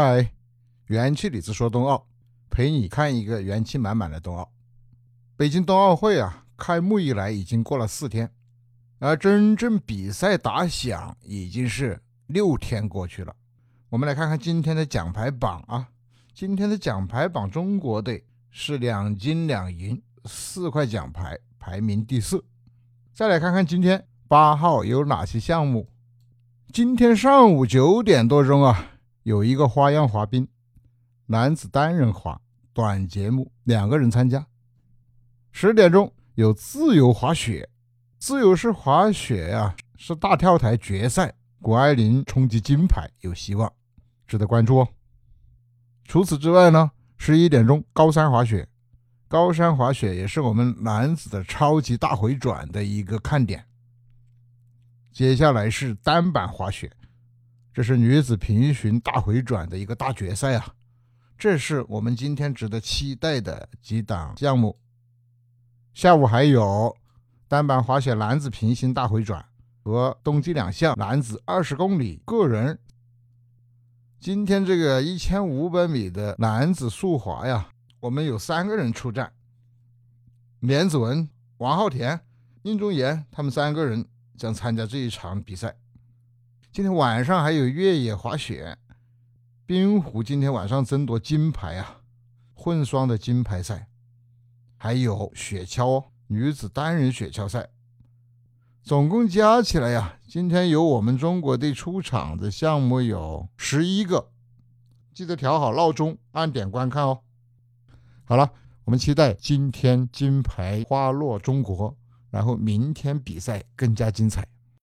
嗨，元气李子说冬奥，陪你看一个元气满满的冬奥。北京冬奥会啊，开幕以来已经过了四天，而真正比赛打响已经是六天过去了。我们来看看今天的奖牌榜啊，今天的奖牌榜，中国队是两金两银四块奖牌，排名第四。再来看看今天八号有哪些项目。今天上午九点多钟啊，有一个花样滑冰，男子单人滑短节目，两个人参加。十点钟有自由滑雪，自由式滑雪呀是大跳台决赛，谷爱凌冲击金牌有希望，值得关注哦。除此之外呢，十一点钟高山滑雪，高山滑雪也是我们男子的超级大回转的一个看点。接下来是单板滑雪，这是女子平行大回转的一个大决赛啊！这是我们今天值得期待的几档项目。下午还有单板滑雪男子平行大回转和冬季两项男子二十公里个人。今天这个一千五百米的男子速滑呀，我们有三个人出战：连子文、王浩田、宁中岩，他们三个人。将参加这一场比赛。今天晚上还有越野滑雪，冰壶今天晚上争夺金牌啊！混双的金牌赛，还有雪橇女子单人雪橇赛，总共加起来呀，今天由我们中国队出场的项目有十一个。记得调好闹钟，按点观看哦。好了，我们期待今天金牌花落中国。然后明天比赛更加精彩。